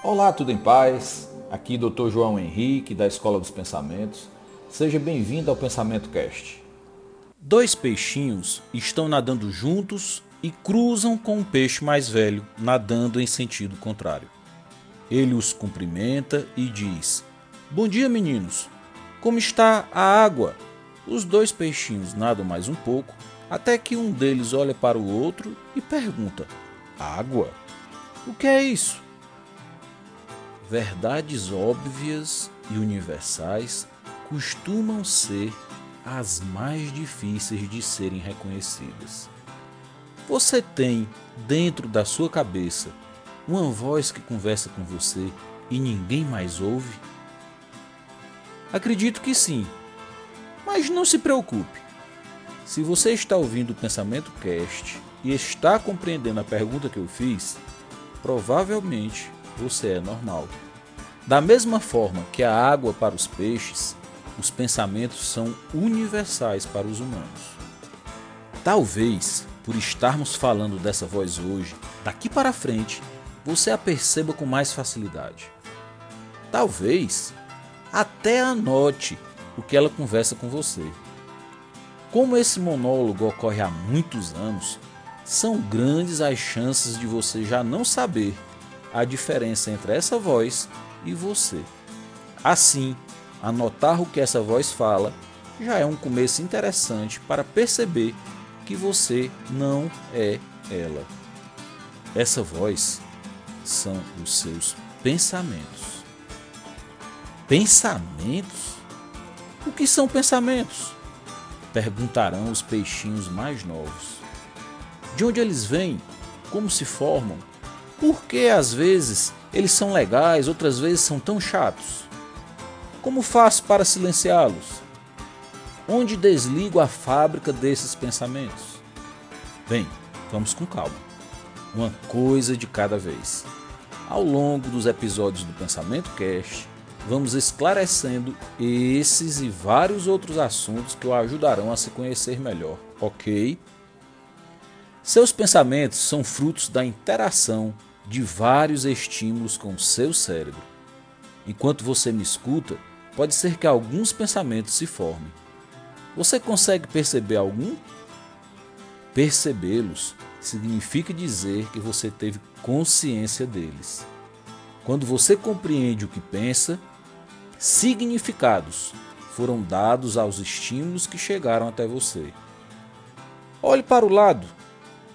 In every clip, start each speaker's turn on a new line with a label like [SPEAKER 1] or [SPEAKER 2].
[SPEAKER 1] Olá, tudo em paz? Aqui Dr. João Henrique, da Escola dos Pensamentos. Seja bem-vindo ao Pensamento Cast.
[SPEAKER 2] Dois peixinhos estão nadando juntos e cruzam com um peixe mais velho, nadando em sentido contrário. Ele os cumprimenta e diz: Bom dia, meninos. Como está a água? Os dois peixinhos nadam mais um pouco, até que um deles olha para o outro e pergunta: Água? O que é isso? Verdades óbvias e universais costumam ser as mais difíceis de serem reconhecidas. Você tem dentro da sua cabeça uma voz que conversa com você e ninguém mais ouve? Acredito que sim, mas não se preocupe. Se você está ouvindo o Pensamento Cast e está compreendendo a pergunta que eu fiz, provavelmente você é normal. Da mesma forma que a água para os peixes, os pensamentos são universais para os humanos. Talvez, por estarmos falando dessa voz hoje, daqui para frente, você a perceba com mais facilidade. Talvez até anote o que ela conversa com você. Como esse monólogo ocorre há muitos anos, são grandes as chances de você já não saber a diferença entre essa voz e você. Assim, anotar o que essa voz fala já é um começo interessante para perceber que você não é ela. Essa voz são os seus pensamentos. Pensamentos? O que são pensamentos? Perguntarão os peixinhos mais novos. De onde eles vêm? Como se formam? Por que às vezes eles são legais, outras vezes são tão chatos? Como faço para silenciá-los? Onde desligo a fábrica desses pensamentos? Bem, vamos com calma. Uma coisa de cada vez. Ao longo dos episódios do Pensamento Cast, vamos esclarecendo esses e vários outros assuntos que o ajudarão a se conhecer melhor, ok? Seus pensamentos são frutos da interação de vários estímulos com seu cérebro. Enquanto você me escuta, pode ser que alguns pensamentos se formem. Você consegue perceber algum? Percebê-los significa dizer que você teve consciência deles. Quando você compreende o que pensa, significados foram dados aos estímulos que chegaram até você. Olhe para o lado.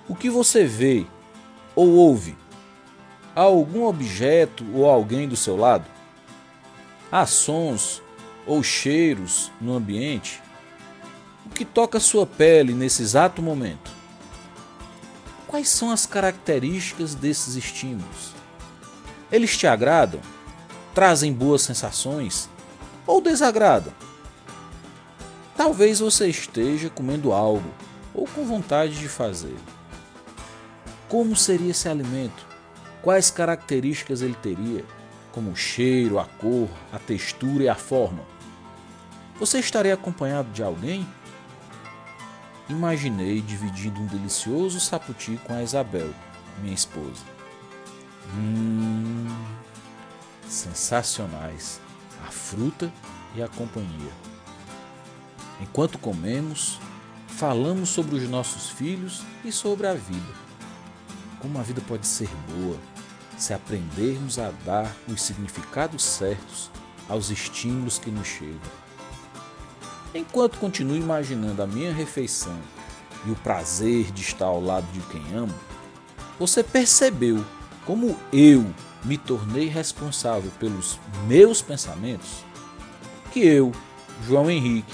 [SPEAKER 2] O que você vê ou ouve? Há algum objeto ou alguém do seu lado? Há sons ou cheiros no ambiente? O que toca sua pele nesse exato momento? Quais são as características desses estímulos? Eles te agradam? Trazem boas sensações? Ou desagradam? Talvez você esteja comendo algo ou com vontade de fazer. Como seria esse alimento? Quais características ele teria, como o cheiro, a cor, a textura e a forma. Você estaria acompanhado de alguém? Imaginei dividindo um delicioso saputi com a Isabel, minha esposa. Hum, sensacionais a fruta e a companhia. Enquanto comemos, falamos sobre os nossos filhos e sobre a vida. Como a vida pode ser boa se aprendermos a dar os significados certos aos estímulos que nos chegam. Enquanto continuo imaginando a minha refeição e o prazer de estar ao lado de quem amo, você percebeu como eu me tornei responsável pelos meus pensamentos? Que eu, João Henrique,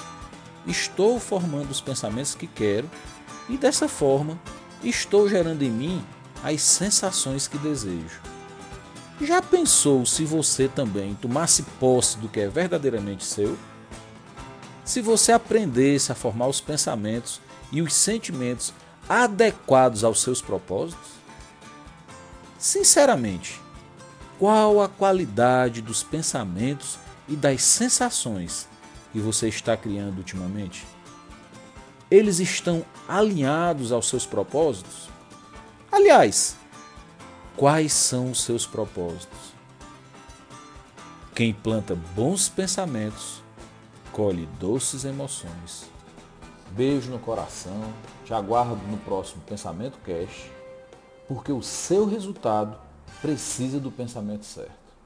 [SPEAKER 2] estou formando os pensamentos que quero e dessa forma estou gerando em mim as sensações que desejo. Já pensou se você também tomasse posse do que é verdadeiramente seu? Se você aprendesse a formar os pensamentos e os sentimentos adequados aos seus propósitos? Sinceramente, qual a qualidade dos pensamentos e das sensações que você está criando ultimamente? Eles estão alinhados aos seus propósitos? Aliás, quais são os seus propósitos? Quem planta bons pensamentos, colhe doces emoções.
[SPEAKER 1] Beijo no coração. Te aguardo no próximo Pensamento Cast, porque o seu resultado precisa do pensamento certo.